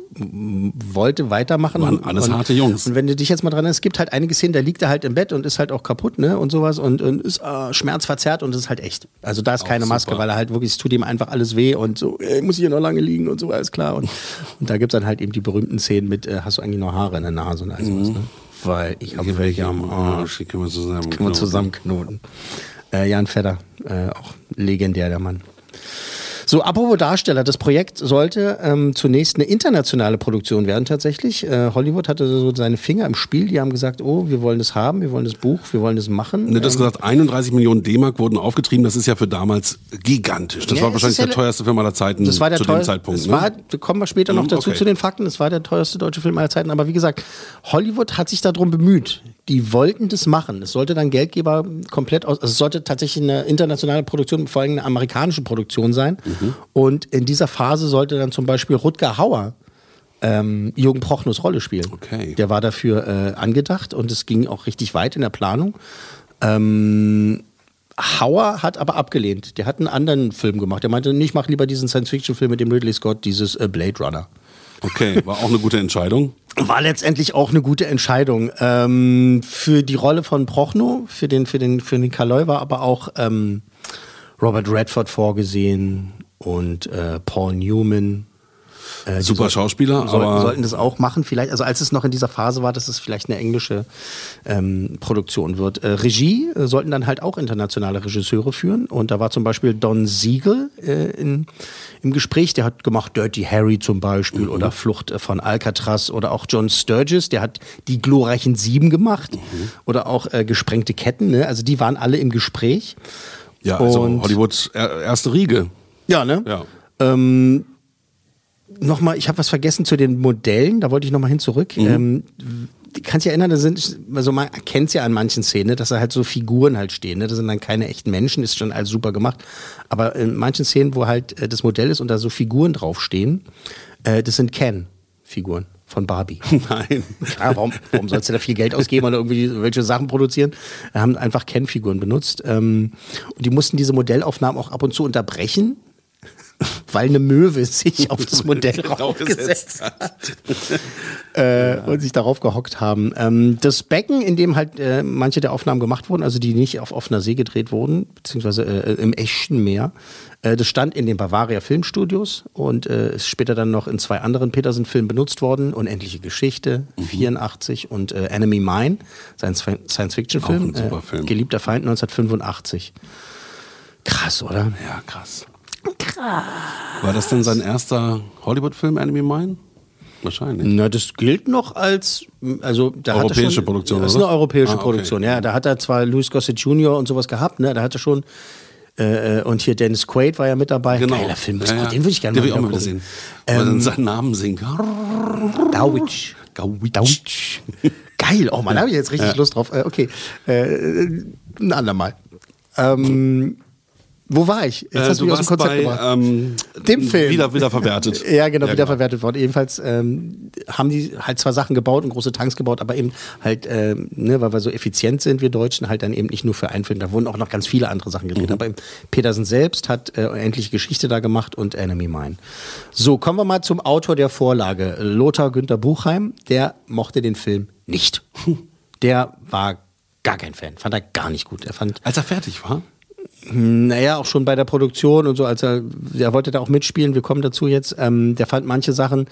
wollte weitermachen. Und, alles und, harte Jungs. Und wenn du dich jetzt mal dran erinnerst, es gibt halt einige Szenen, da liegt er halt im Bett und ist halt auch kaputt, ne? Und sowas und, und ist äh, schmerzverzerrt und ist halt echt. Also da ist keine super. Maske, weil er halt wirklich, es tut ihm einfach alles weh und so, ey, muss ich hier noch lange liegen und so, alles klar. Und, und da gibt's dann halt eben die berühmten Szenen mit, äh, hast du eigentlich noch Haare in der Nase und all sowas, ne? Weil ich habe welche am Arsch. Die können wir zusammen. Können wir zusammenknoten. Äh, Jan Fedder, äh, auch legendär, der Mann. So, apropos Darsteller, das Projekt sollte ähm, zunächst eine internationale Produktion werden tatsächlich. Äh, Hollywood hatte so seine Finger im Spiel, die haben gesagt, oh, wir wollen das haben, wir wollen das Buch, wir wollen das machen. Ne, das Ähm, gesagt, 31 Millionen D-Mark wurden aufgetrieben. Das ist ja für damals gigantisch. Das Ja, war wahrscheinlich ja der teuerste Film aller Zeiten Das war der zu dem teuerste. Zeitpunkt. Es ne? war, da kommen wir später noch Hm, dazu okay. zu den Fakten. Es war der teuerste deutsche Film aller Zeiten. Aber wie gesagt, Hollywood hat sich darum bemüht. Die wollten das machen. Es sollte dann Geldgeber komplett aus. Also es sollte tatsächlich eine internationale Produktion, vor allem eine amerikanische Produktion sein. Mhm. Und in dieser Phase sollte dann zum Beispiel Rutger Hauer ähm, Jürgen Prochnus Rolle spielen. Okay. Der war dafür äh, angedacht und es ging auch richtig weit in der Planung. Ähm, Hauer hat aber abgelehnt. Der hat einen anderen Film gemacht. Der meinte, nee, ich mache lieber diesen Science-Fiction-Film mit dem Ridley Scott, dieses äh, Blade Runner. Okay, war auch eine gute Entscheidung. War letztendlich auch eine gute Entscheidung. Ähm, für die Rolle von Prochnow, für den, für den, für den Kaloy war aber auch ähm, Robert Redford vorgesehen und äh, Paul Newman. Äh, Super sollten- Schauspieler, sollten, aber- sollten das auch machen, vielleicht. Also als es noch in dieser Phase war, dass es vielleicht eine englische ähm, Produktion wird. Äh, Regie äh, sollten dann halt auch internationale Regisseure führen. Und da war zum Beispiel Don Siegel äh, in, im Gespräch. Der hat gemacht Dirty Harry zum Beispiel Mhm. oder Flucht äh, von Alcatraz oder auch John Sturgis. Der hat die glorreichen Sieben gemacht Mhm. oder auch äh, gesprengte Ketten. Ne? Also die waren alle im Gespräch. Ja, also Und- Hollywoods er- erste Riege. Ja, ne? Ja. Ähm, nochmal, ich habe was vergessen zu den Modellen, da wollte ich nochmal hin zurück. Ähm, du kannst dich erinnern, da sind, also man erkennt es ja an manchen Szenen, ne, dass da halt so Figuren halt stehen. Ne? Das sind dann keine echten Menschen, ist schon alles super gemacht. Aber in manchen Szenen, wo halt äh, das Modell ist und da so Figuren draufstehen, äh, das sind Ken-Figuren von Barbie. Nein. Klar, warum, warum sollst du da viel Geld ausgeben oder irgendwie welche Sachen produzieren? Wir haben einfach Ken-Figuren benutzt. Ähm, und die mussten diese Modellaufnahmen auch ab und zu unterbrechen, weil eine Möwe sich auf das Modell draufgesetzt hat äh, und sich darauf gehockt haben. Ähm, das Becken, in dem halt äh, manche der Aufnahmen gemacht wurden, also die nicht auf offener See gedreht wurden, beziehungsweise äh, im echten Meer, äh, das stand in den Bavaria Filmstudios und äh, ist später dann noch in zwei anderen Peterson-Filmen benutzt worden. Unendliche Geschichte, 84 und äh, Enemy Mine, sein Science-Fiction-Film. Geliebter Feind 1985. Krass, oder? Ja, krass. Krass. War das denn sein erster Hollywood-Film, Enemy Mine? Wahrscheinlich. Na, das gilt noch als, also da hat er Europäische schon, Produktion, Das ist oder? eine europäische Ah, okay. Produktion, ja. Da hat er zwar Louis Gossett Jr. und sowas gehabt, ne? Da hat er schon äh, und hier Dennis Quaid war ja mit dabei. Genau. Geiler Film, Ja, ja. den würde ich gerne mal mal sehen. Weil Ähm, dann seinen Namen singt. Gauwitsch. Dawitsch. Geil, oh man, da habe ich jetzt richtig Ja. Lust drauf. Äh, okay, äh, ein andermal. Ähm, wo war ich? Jetzt Äh, hast du mich aus dem Konzept bei gebracht. ähm, Dem Film. Wieder, wieder verwertet. Ja, genau, Ja, wieder genau. verwertet worden. Jedenfalls ähm, haben die halt zwar Sachen gebaut und große Tanks gebaut, aber eben halt, ähm, ne, weil wir so effizient sind, wir Deutschen, halt dann eben nicht nur für einen Film. Da wurden auch noch ganz viele andere Sachen gedreht. Mhm. Aber Petersen selbst hat äh, endlich Geschichte da gemacht und Enemy Mine. So, kommen wir mal zum Autor der Vorlage. Lothar Günther Buchheim, der mochte den Film nicht. Der war gar kein Fan, fand er gar nicht gut. Er fand Als er fertig war? Naja, auch schon bei der Produktion und so, als er, der wollte da auch mitspielen, wir kommen dazu jetzt, ähm, der fand manche Sachen,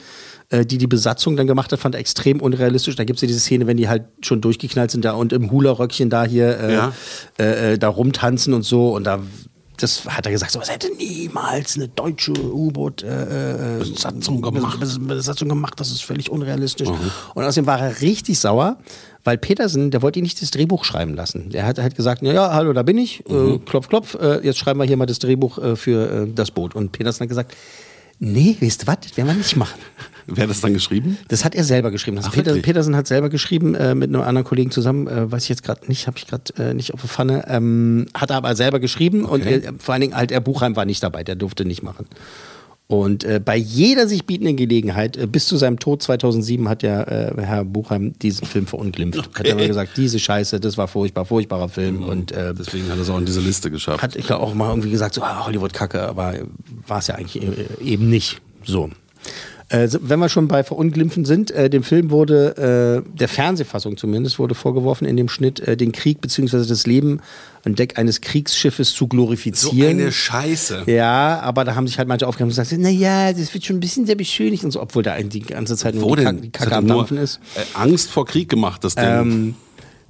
äh, die die Besatzung dann gemacht hat, fand er extrem unrealistisch. Da gibt's ja diese Szene, wenn die halt schon durchgeknallt sind da und im Hula-Röckchen da hier äh, Ja. äh, äh, da rumtanzen und so und da das hat er gesagt, so was hätte niemals eine deutsche U-Boot äh, äh, gemacht. Bes- Besatzung gemacht, das ist völlig unrealistisch. Und außerdem war er richtig sauer, weil Petersen, der wollte ihn nicht das Drehbuch schreiben lassen. Der hat halt gesagt, ja, hallo, da bin ich, äh, klopf, klopf, äh, jetzt schreiben wir hier mal das Drehbuch äh, für äh, das Boot. Und Petersen hat gesagt, nee, weißt du was, das werden wir nicht machen. Wer hat das dann geschrieben? Das hat er selber geschrieben. Ach, Peter? Petersen hat selber geschrieben äh, mit einem anderen Kollegen zusammen, äh, weiß ich jetzt gerade nicht, habe ich gerade äh, nicht auf der Pfanne. Ähm, hat er aber selber geschrieben und Okay. er, vor allen Dingen halt, er Buchheim war nicht dabei, der durfte nicht machen. Und äh, bei jeder sich bietenden Gelegenheit, äh, bis zu seinem Tod 2007, hat ja äh, Herr Buchheim diesen Film verunglimpft. Hat er immer gesagt, diese Scheiße, das war furchtbar, furchtbarer Film. Und äh, Deswegen hat er es auch in diese Liste geschafft. hat ich ja auch mal irgendwie gesagt, so ah, Hollywood Kacke, aber war es ja eigentlich e- eben nicht. So. Äh, so, wenn wir schon bei Verunglimpfen sind, äh, dem Film wurde, äh, der Fernsehfassung zumindest, wurde vorgeworfen, in dem Schnitt äh, den Krieg bzw. das Leben an Deck eines Kriegsschiffes zu so glorifizieren. eine Scheiße. ja, aber da haben sich halt manche aufgegeben und gesagt, naja, das wird schon ein bisschen sehr beschönigt und so, obwohl da die ganze Zeit nur Wo die, denn? Kack- die Kacke hat am Dampfen ist. äh, Angst vor Krieg gemacht, das Ding. Ähm,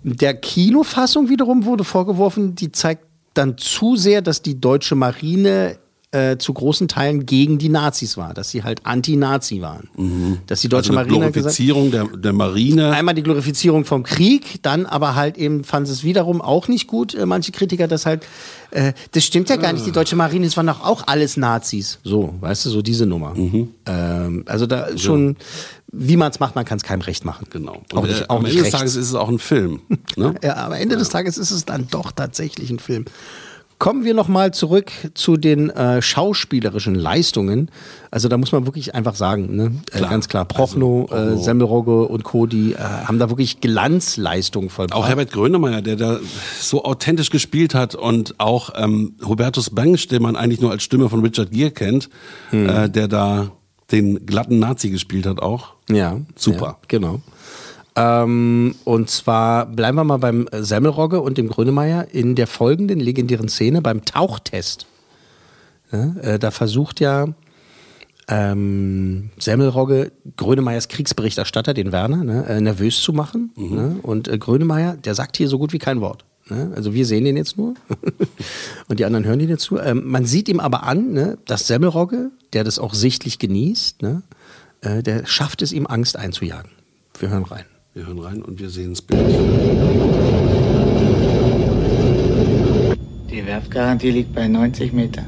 der Kinofassung wiederum wurde vorgeworfen, die zeigt dann zu sehr, dass die deutsche Marine äh, zu großen Teilen gegen die Nazis war, dass sie halt anti-Nazi waren. Dass die deutsche also eine Marine gesagt Glorifizierung der, der Marine. Einmal die Glorifizierung vom Krieg, dann aber halt eben fanden sie es wiederum auch nicht gut, äh, manche Kritiker, dass halt, äh, das stimmt ja gar nicht, die deutsche Marine, das waren doch auch alles Nazis. So, weißt du, so diese Nummer. Mhm. Ähm, also da schon, wie man es macht, man kann es keinem recht machen. Genau. Auch Und, nicht, äh, auch am nicht Ende des rechts. Tages ist es auch ein Film. Ne? Ja, aber Ende des Tages ist es dann doch tatsächlich ein Film. Kommen wir nochmal zurück zu den äh, schauspielerischen Leistungen. Also da muss man wirklich einfach sagen, ne? Äh, Klar. ganz klar, Prochnow, Also. Äh, Semmelrogge und Co., die äh, haben da wirklich Glanzleistungen vollbracht. Auch Herbert Grönemeyer, der da so authentisch gespielt hat und auch ähm, Hubertus Bengsch, den man eigentlich nur als Stimme von Richard Gere kennt, Hm. äh, der da den glatten Nazi gespielt hat auch. Ja, Super. Ja, genau. Ähm, und zwar bleiben wir mal beim äh, Semmelrogge und dem Grönemeyer in der folgenden legendären Szene beim Tauchtest. Ja, äh, da versucht ja ähm, Semmelrogge Grönemeyers Kriegsberichterstatter, den Werner, ne, äh, nervös zu machen. Ne? Und äh, Grönemeyer, der sagt hier so gut wie kein Wort. Ne? Also wir sehen den jetzt nur und die anderen hören ihn jetzt zu. Ähm, man sieht ihm aber an, ne, dass Semmelrogge, der das auch sichtlich genießt, ne, äh, der schafft es ihm Angst einzujagen. Wir hören rein. Wir hören rein und wir sehen das Bild. Die Werfgarantie liegt bei 90 Meter.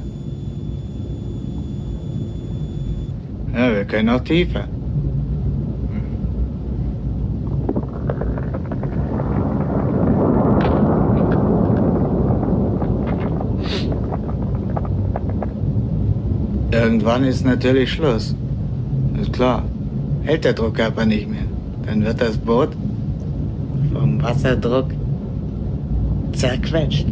Ja, wir können auch tiefer. Irgendwann ist natürlich Schluss. Ist klar. Hält der Druckkörper nicht mehr. Dann wird das Boot vom Wasserdruck zerquetscht.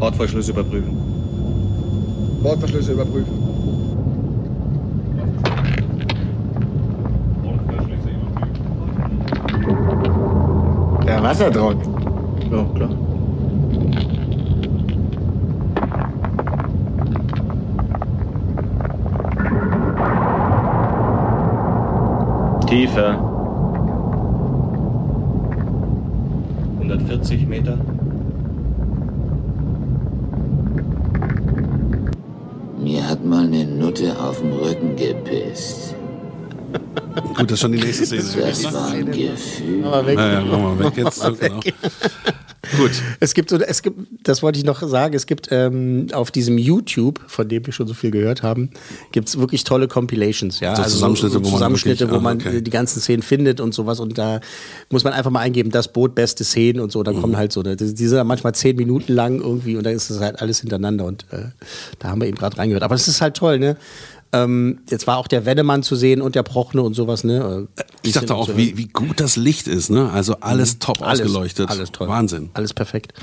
Bordverschlüsse überprüfen. Bordverschlüsse überprüfen. Der Wasserdruck. Ja, klar. Tiefer. 140 Meter. Mir hat mal eine Nutte auf dem Rücken gepisst. Gut, das ist schon die nächste Szene. Das ein Gefühl. Aber weg. Ja, ja, mach mal weg jetzt. Genau. Gut. Es gibt so, es gibt, das wollte ich noch sagen, es gibt ähm, auf diesem YouTube, von dem wir schon so viel gehört haben, gibt es wirklich tolle Compilations, ja. So Zusammenschnitte, wo man Zusammenschnitte, wirklich- wo man ah, okay. die ganzen Szenen findet und sowas. Und da muss man einfach mal eingeben, das Boot, beste Szenen und so. Dann Mhm. kommen halt so, ne, die die sind manchmal zehn Minuten lang irgendwie und dann ist das halt alles hintereinander. Und äh, da haben wir eben gerade reingehört. Aber es ist halt toll, ne? Ähm, jetzt war auch der Wendemann zu sehen und der Prochne und sowas, ne? Äh, Ich dachte auch, wie, wie gut das Licht ist, ne? Also alles top Alles- ausgeleuchtet. alles toll. Wahnsinn. Alles perfekt.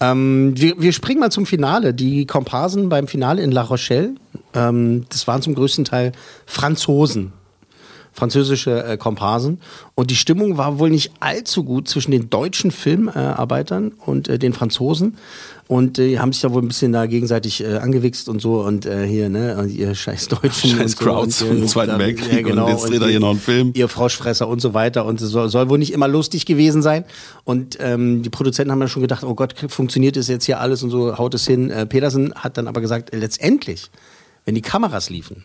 Ähm, wir, wir springen mal zum Finale. Die Komparsen beim Finale in La Rochelle, ähm, das waren zum größten Teil Franzosen. Französische äh, Komparsen. Und die Stimmung war wohl nicht allzu gut zwischen den deutschen Filmarbeitern und äh, den Franzosen. Und äh, die haben sich da wohl ein bisschen da gegenseitig äh, angewichst und so. Und äh, hier, ne, und ihr scheiß Deutschen. Scheiß und so. Crowds und, vom und Zweiten Weltkrieg und jetzt dreht er hier noch einen Film. Ihr Froschfresser und so weiter. Und es soll, soll wohl nicht immer lustig gewesen sein. Und ähm, die Produzenten haben dann schon gedacht, oh Gott, funktioniert das jetzt hier alles und so, haut es hin. Äh, Petersen hat dann aber gesagt, äh, letztendlich, wenn die Kameras liefen,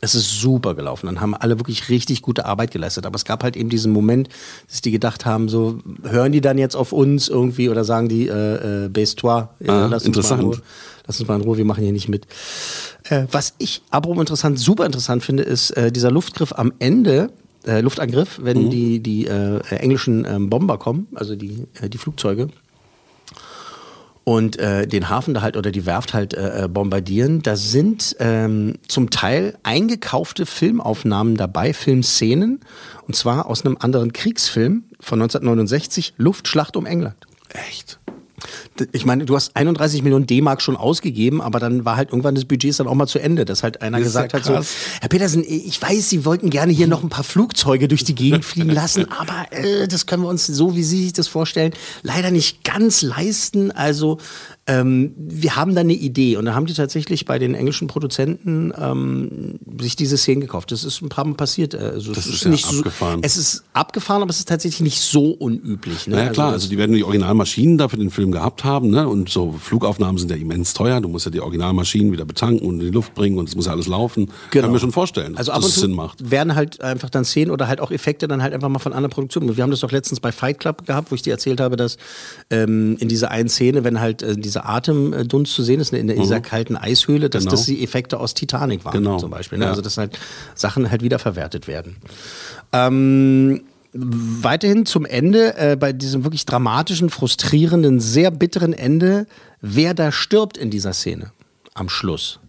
es ist super gelaufen. Dann haben alle wirklich richtig gute Arbeit geleistet. Aber es gab halt eben diesen Moment, dass die gedacht haben, so hören die dann jetzt auf uns irgendwie oder sagen die äh, äh, Baisse-toi, ja, Ah, lass uns mal in Ruhe. Lass uns mal in Ruhe, wir machen hier nicht mit. Äh, was ich aber interessant, super interessant finde, ist äh, dieser Luftgriff am Ende, äh, Luftangriff, wenn Mhm. die, die äh, englischen ähm, Bomber kommen, also die, äh, die Flugzeuge und äh, den Hafen da halt oder die Werft halt äh, äh, bombardieren. Da sind ähm, zum Teil eingekaufte Filmaufnahmen dabei, Filmszenen, und zwar aus einem anderen Kriegsfilm von 1969, Luftschlacht um England. Echt? Ich meine, du hast 31 Millionen D-Mark schon ausgegeben, aber dann war halt irgendwann das Budget ist dann auch mal zu Ende, dass halt einer Das gesagt ja hat so. Herr Petersen, ich weiß, Sie wollten gerne hier noch ein paar Flugzeuge durch die Gegend fliegen lassen, aber äh, das können wir uns so, wie Sie sich das vorstellen, leider nicht ganz leisten. Also ähm, wir haben da eine Idee und da haben die tatsächlich bei den englischen Produzenten ähm, sich diese Szenen gekauft. Das ist ein paar Mal passiert. äh, Also Das es ist ja nicht abgefahren. So, es ist abgefahren, aber es ist tatsächlich nicht so unüblich. Ne? Naja, klar, das- also die werden die Originalmaschinen da für den Film gehabt haben, ne? Und so Flugaufnahmen sind ja immens teuer. Du musst ja die Originalmaschinen wieder betanken und in die Luft bringen und es muss ja alles laufen. Kann mir schon vorstellen, dass Also ab das und zu Sinn macht. werden halt einfach dann Szenen oder halt auch Effekte dann halt einfach mal von anderen Produktionen. Wir haben das doch letztens bei Fight Club gehabt, wo ich dir erzählt habe, dass ähm, in dieser einen Szene, wenn halt äh, dieser Atemdunst zu sehen ist, ne, in, in dieser Mhm. kalten Eishöhle, dass Genau. das die Effekte aus Titanic waren Genau. zum Beispiel. Ne? Ja. Also dass halt Sachen halt wiederverwertet werden. Ähm, weiterhin zum Ende, äh, bei diesem wirklich dramatischen, frustrierenden, sehr bitteren Ende, wer da stirbt in dieser Szene am Schluss,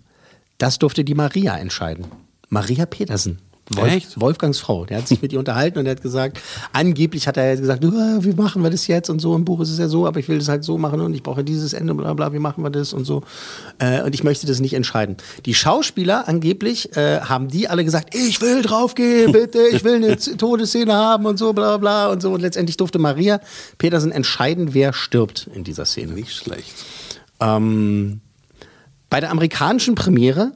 das durfte die Maria entscheiden. Maria Petersen. Wolf, Echt? Wolfgangs Frau. Der hat sich mit ihr unterhalten und der hat gesagt, angeblich hat er gesagt, "Ah, wie machen wir das jetzt und so, im Buch ist es ja so, aber ich will das halt so machen und ich brauche dieses Ende, bla bla, wie machen wir das und so. Äh, und ich möchte das nicht entscheiden. Die Schauspieler angeblich äh, haben die alle gesagt, ich will draufgehen, bitte, ich will eine Todesszene haben und so, bla bla und so. Und letztendlich durfte Maria Petersen entscheiden, wer stirbt in dieser Szene. Nicht schlecht. Ähm, bei der amerikanischen Premiere,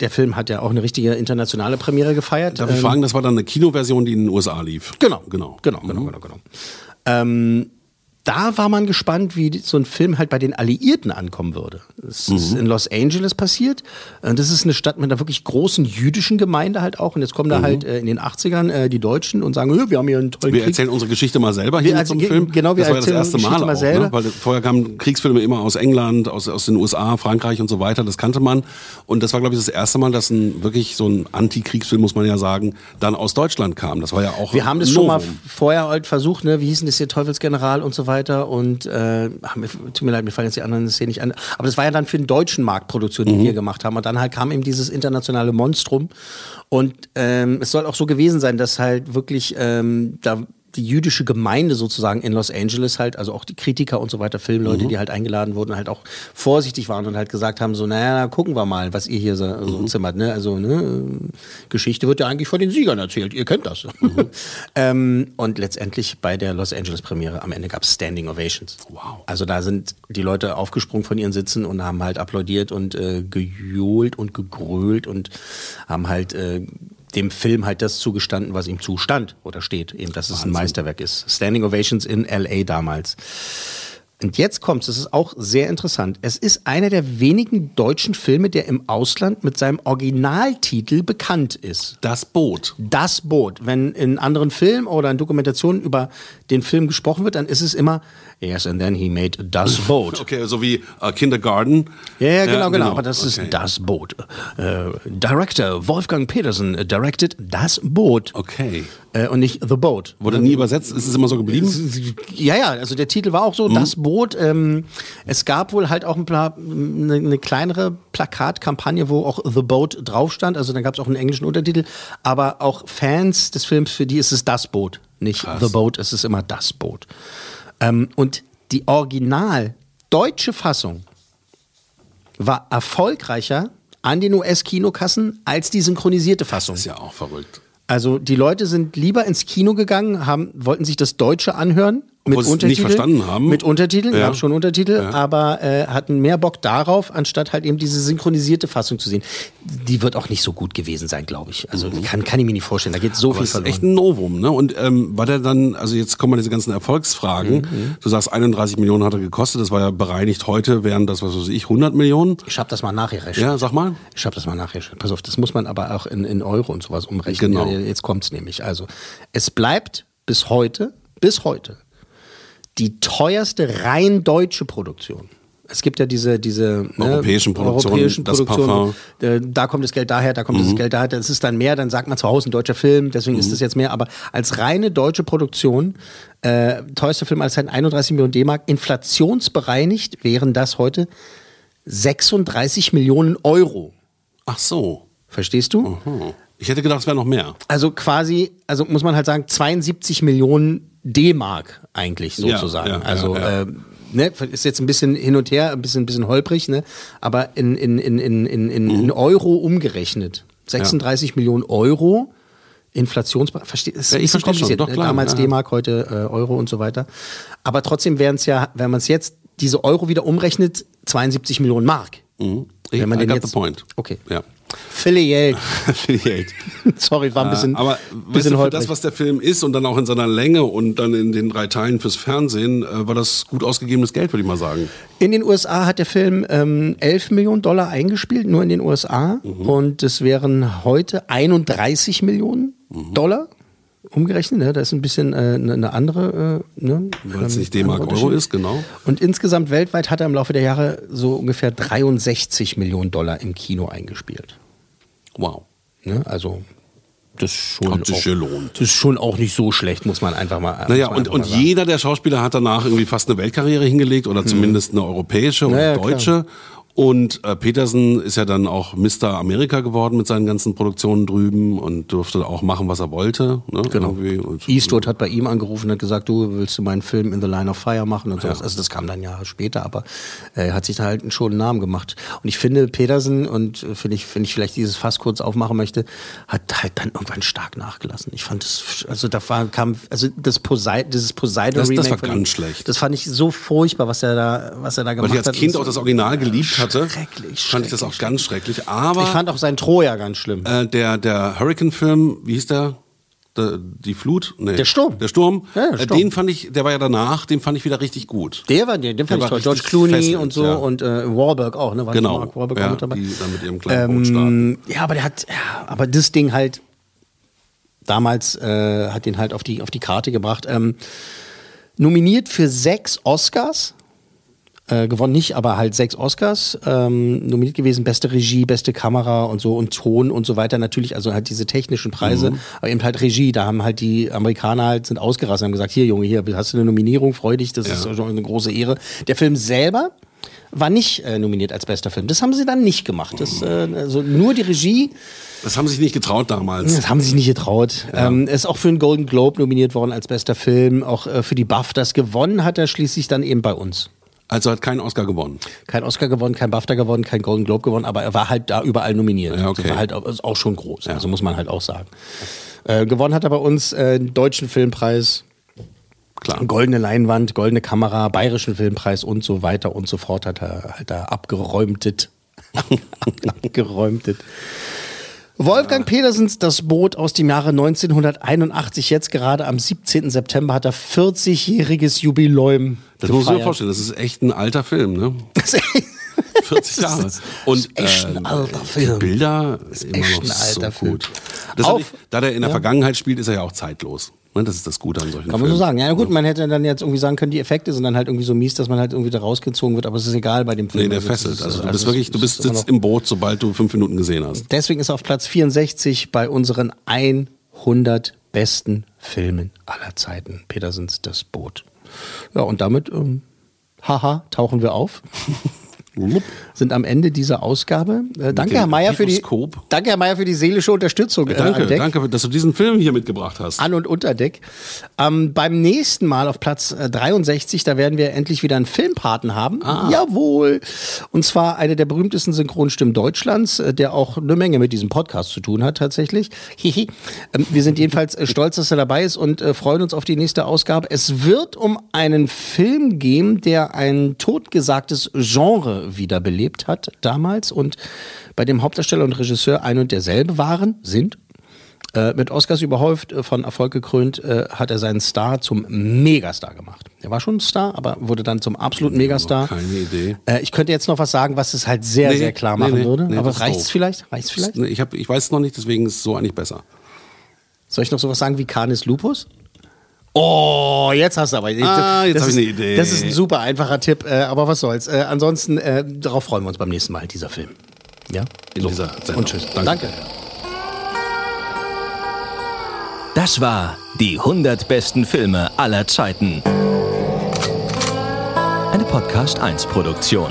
der Film hat ja auch eine richtige internationale Premiere gefeiert. Darf ich ähm, fragen, das war dann eine Kinoversion, die in den USA lief? Genau. Genau. Genau, genau, genau, genau. Ähm, da war man gespannt, wie so ein Film halt bei den Alliierten ankommen würde. Das ist Mhm. in Los Angeles passiert. Und Das ist eine Stadt mit einer wirklich großen jüdischen Gemeinde halt auch. Und jetzt kommen da halt äh, in den 80ern äh, die Deutschen und sagen, "Hö, wir haben hier einen tollen Wir Krieg. erzählen unsere Geschichte mal selber hier Wir mit so einem erzählen- Film. genau, wir das war ja das erzählen erste unsere Mal Geschichte mal selber. ne? weil vorher kamen Kriegsfilme immer aus England, aus, aus den USA, Frankreich und so weiter. Das kannte man. Und das war, glaube ich, das erste Mal, dass ein wirklich so ein Antikriegsfilm, muss man ja sagen, dann aus Deutschland kam. Das war ja auch Wir haben das ein schon mal Novum. vorher halt versucht, ne? Wie hieß denn das hier, Teufelsgeneral und so weiter. Und äh, ach, mir, tut mir leid, mir fallen jetzt die anderen Szenen nicht an. Aber das war ja dann für den deutschen Markt Produktion, die Mhm. wir gemacht haben. Und dann halt kam eben dieses internationale Monstrum. Und ähm, es soll auch so gewesen sein, dass halt wirklich ähm, da die jüdische Gemeinde sozusagen in Los Angeles halt, also auch die Kritiker und so weiter, Filmleute, Mhm. die halt eingeladen wurden, halt auch vorsichtig waren und halt gesagt haben, so, naja, na, gucken wir mal, was ihr hier so, so Mhm. zimmert, ne? Also, ne, Geschichte wird ja eigentlich von den Siegern erzählt, ihr kennt das. ähm, und letztendlich bei der Los Angeles Premiere am Ende gab es Standing Ovations. Wow. Also da sind die Leute aufgesprungen von ihren Sitzen und haben halt applaudiert und äh, gejohlt und gegrölt und haben halt äh, dem Film halt das zugestanden, was ihm zustand oder steht, eben, dass es ein Meisterwerk ist. Standing Ovations in LA damals. Und jetzt kommt's, das ist auch sehr interessant. Es ist einer der wenigen deutschen Filme, der im Ausland mit seinem Originaltitel bekannt ist. Das Boot. Das Boot. Wenn in anderen Filmen oder in Dokumentationen über den Film gesprochen wird, dann ist es immer Yes, and then he made Das Boot. Okay, so wie äh, Kindergarten. Ja, ja, genau, genau. Aber das ist Das Boot. Äh, Director Wolfgang Petersen directed Das Boot. Okay. Äh, und nicht The Boat. Wurde nie übersetzt? Ist es immer so geblieben? Ja, ja, also der Titel war auch so, Das Boot. Ähm, es gab wohl halt auch ein Pla eine, eine kleinere Plakatkampagne, wo auch The Boat drauf stand. Also dann gab es auch einen englischen Untertitel. Aber auch Fans des Films, für die ist es Das Boot. Nicht Krass. The Boat, es ist immer Das Boot. Ähm, und die original deutsche Fassung war erfolgreicher an den US-Kinokassen als die synchronisierte Fassung. ist ja auch verrückt. Also die Leute sind lieber ins Kino gegangen, haben, wollten sich das Deutsche anhören. Obwohl sie es nicht verstanden haben. Mit Untertiteln, Ja. gab schon Untertitel, Ja. aber äh, hatten mehr Bock darauf, anstatt halt eben diese synchronisierte Fassung zu sehen. Die wird auch nicht so gut gewesen sein, glaube ich. Also kann, kann ich mir nicht vorstellen. Da geht so Mhm. Aber viel es ist verloren. echt ein Novum, ne? Und ähm, war der dann, also jetzt kommen mal diese ganzen Erfolgsfragen. Mhm, Du sagst, 31 Millionen hat er gekostet, das war ja bereinigt. Heute wären das, was weiß ich, 100 Millionen. Ich habe das mal nachgerechnet. Ja, sag mal. Ich habe das mal nachgerechnet. Pass auf, das muss man aber auch in, in Euro und sowas umrechnen. Genau. Ja, jetzt kommt's nämlich. Also, es bleibt bis heute, bis heute, die teuerste rein deutsche Produktion. Es gibt ja diese, diese ne, Europäischen Produktionen, europäischen das Produktionen. Äh, Da kommt das Geld daher, da kommt das Mhm. Geld daher. Das ist dann mehr, dann sagt man zu Hause ein deutscher Film, deswegen ist das jetzt mehr. Aber als reine deutsche Produktion, äh, teuerster Film als 31 Millionen D-Mark, inflationsbereinigt wären das heute 36 Millionen Euro. Ach so. Verstehst du? Hm. Ich hätte gedacht, es wäre noch mehr. Also quasi, also muss man halt sagen, 72 Millionen D-Mark eigentlich sozusagen. ja, ja, also ja. Äh, ne, ist jetzt ein bisschen hin und her, ein bisschen, ein bisschen holprig, ne? Aber in, in, in, in, in, in, in Euro umgerechnet. 36 Millionen Euro. Ja, ein ich verstehe schon, kompliziert. doch, ne? klar, Damals. D-Mark, heute äh, Euro und so weiter. Aber trotzdem wären es ja, wenn man es jetzt diese Euro wieder umrechnet, 72 Millionen Mark. Mhm. Wenn man I den got jetzt, the point. Okay. Ja. Affiliate. Affiliate. Sorry, war ein bisschen, aber weißt bisschen du, für holprig. das, was der Film ist und dann auch in seiner Länge und dann in den drei Teilen fürs Fernsehen, äh, war das gut ausgegebenes Geld, würde ich mal sagen. In den USA hat der Film ähm, 11 Millionen Dollar eingespielt, nur in den USA. Mhm. Und es wären heute 31 Millionen Mhm. Dollar umgerechnet. Ne? Das ist ein bisschen äh, eine eine andere. Äh, ne? Weil es nicht D-Mark Euro ist, genau. Und insgesamt weltweit hat er im Laufe der Jahre so ungefähr 63 Millionen Dollar im Kino eingespielt. Wow. Ne? Also das ist schon Hat sich auch, gelohnt. Das ist schon auch nicht so schlecht, muss man einfach mal. Naja, und, und jeder der Schauspieler hat danach irgendwie fast eine Weltkarriere hingelegt oder zumindest eine europäische oder Naja, deutsche. Und äh, Petersen ist ja dann auch Mr. Amerika geworden mit seinen ganzen Produktionen drüben und durfte auch machen, was er wollte. Ne? Genau. Und, Eastwood hat bei ihm angerufen und hat gesagt, du willst du meinen Film In the Line of Fire machen und sowas. Also das kam dann Jahre später, aber er hat sich da halt schon einen Namen gemacht. Und ich finde Petersen und äh, finde ich, wenn ich vielleicht dieses Fass kurz aufmachen möchte, hat halt dann irgendwann stark nachgelassen. Ich fand das, also da war, kam, also das Poseidon, dieses Poseidon Das- das war ganz ihm, schlecht. Das fand ich so furchtbar, was er da, was er da weil gemacht ich als hat. Kind auch das Original geliebt hatte, Schrecklich, fand ich das auch ganz schrecklich. Aber Ich fand auch sein Troja ganz schlimm. äh, der, der Hurricane-Film, wie hieß der? Der, die Flut? Nee. Der Sturm. Der Sturm. Ja, der Äh, Sturm. Den fand ich, der war ja danach, den fand ich wieder richtig gut. Der war, den, den fand Der ich toll. George Clooney fesselnd, und so ja. und äh, Wahlberg auch, ne? War Genau. Mark auch Ja, mit dabei? die dann mit ihrem kleinen. Ähm, ja, aber der hat, ja, aber das Ding halt damals äh, hat ihn halt auf die auf die Karte gebracht. Ähm, nominiert für sechs Oscars. Äh, gewonnen nicht, aber halt sechs Oscars. Ähm, nominiert gewesen, beste Regie, beste Kamera und so und Ton und so weiter. Natürlich, also halt diese technischen Preise, Mhm. aber eben halt Regie. Da haben halt die Amerikaner halt sind ausgerastet und haben gesagt, hier Junge, hier hast du eine Nominierung, freu dich, das ist schon eine große Ehre. Der Film selber war nicht äh, nominiert als bester Film. Das haben sie dann nicht gemacht. Das, äh, also nur die Regie, Das haben sie sich nicht getraut damals. das haben sie sich nicht getraut. Ähm, ist auch für einen Golden Globe nominiert worden als bester Film, auch äh, für die BAFTAs gewonnen hat er schließlich dann eben bei uns. Also hat keinen Oscar gewonnen. Kein Oscar gewonnen, kein BAFTA gewonnen, kein Golden Globe gewonnen, aber er war halt da überall nominiert. Ja, okay. Das war halt auch, ist auch schon groß, also muss man halt auch sagen. Äh, gewonnen hat er bei uns äh, den Deutschen Filmpreis, Klar. Goldene Leinwand, Goldene Kamera, Bayerischen Filmpreis und so weiter und so fort hat er halt da abgeräumtet. abgeräumtet. Wolfgang Petersens Das Boot aus dem Jahre 1981. Jetzt gerade am 17. September hat er 40-jähriges Jubiläum. Das muss man vorstellen, das ist echt ein alter Film, ne? Das ist echt- 40 Jahre. Das ist- Und das ist echt ein alter die Film. Bilder immer echt noch ein alter so Film. gut. Das Auf- nicht, da der in der ja. Vergangenheit spielt, ist er ja auch zeitlos. Ne, Das ist das Gute an solchen Kann man Filmen. so sagen. Ja, gut, man hätte dann jetzt irgendwie sagen können, die Effekte sind dann halt irgendwie so mies, dass man halt irgendwie da rausgezogen wird, aber es ist egal bei dem Film. Nee, der Also, fesselt. ist- Also du also, bist wirklich, du bist sitzt im Boot, sobald du fünf Minuten gesehen hast. Deswegen ist er auf Platz 64 bei unseren 100 besten Filmen aller Zeiten. Petersens Das Boot. Ja, und damit, ähm, haha, tauchen wir auf. Sind am Ende dieser Ausgabe. Äh, danke, Herr Meier, für die, danke, Herr Meier, für die seelische Unterstützung. äh, Danke, an Deck. danke, dass du diesen Film hier mitgebracht hast. An- und Unterdeck. Ähm, beim nächsten Mal auf Platz äh, 63, da werden wir endlich wieder einen Filmpaten haben. Ah. Jawohl. Und zwar eine der berühmtesten Synchronstimmen Deutschlands, äh, der auch eine Menge mit diesem Podcast zu tun hat tatsächlich. Ähm, wir sind jedenfalls äh, stolz, dass er dabei ist und äh, freuen uns auf die nächste Ausgabe. Es wird um einen Film gehen, der ein totgesagtes Genre wiederbelebt hat damals und bei dem Hauptdarsteller und Regisseur ein und derselbe waren, sind äh, mit Oscars überhäuft, äh, von Erfolg gekrönt, äh, hat er seinen Star zum Megastar gemacht. Er war schon ein Star, aber wurde dann zum absoluten Megastar. Keine Idee. Äh, ich könnte jetzt noch was sagen, was es halt sehr, Nee, sehr klar machen nee, würde. nee, aber das ist reicht es doof. vielleicht? Reicht's vielleicht? Ich, hab, ich weiß es noch nicht, deswegen ist es so eigentlich besser. Soll ich noch sowas sagen wie Canis Lupus? Oh, jetzt hast du aber. Ah, jetzt das hab ich ist- eine Idee. Das ist ein super einfacher Tipp, äh, aber was soll's. Äh, ansonsten, äh, darauf freuen wir uns beim nächsten Mal, dieser Film. Ja? In So. dieser Sendung. Und tschüss. Danke. Danke. Das war die 100 besten Filme aller Zeiten. Eine Podcast 1 Produktion.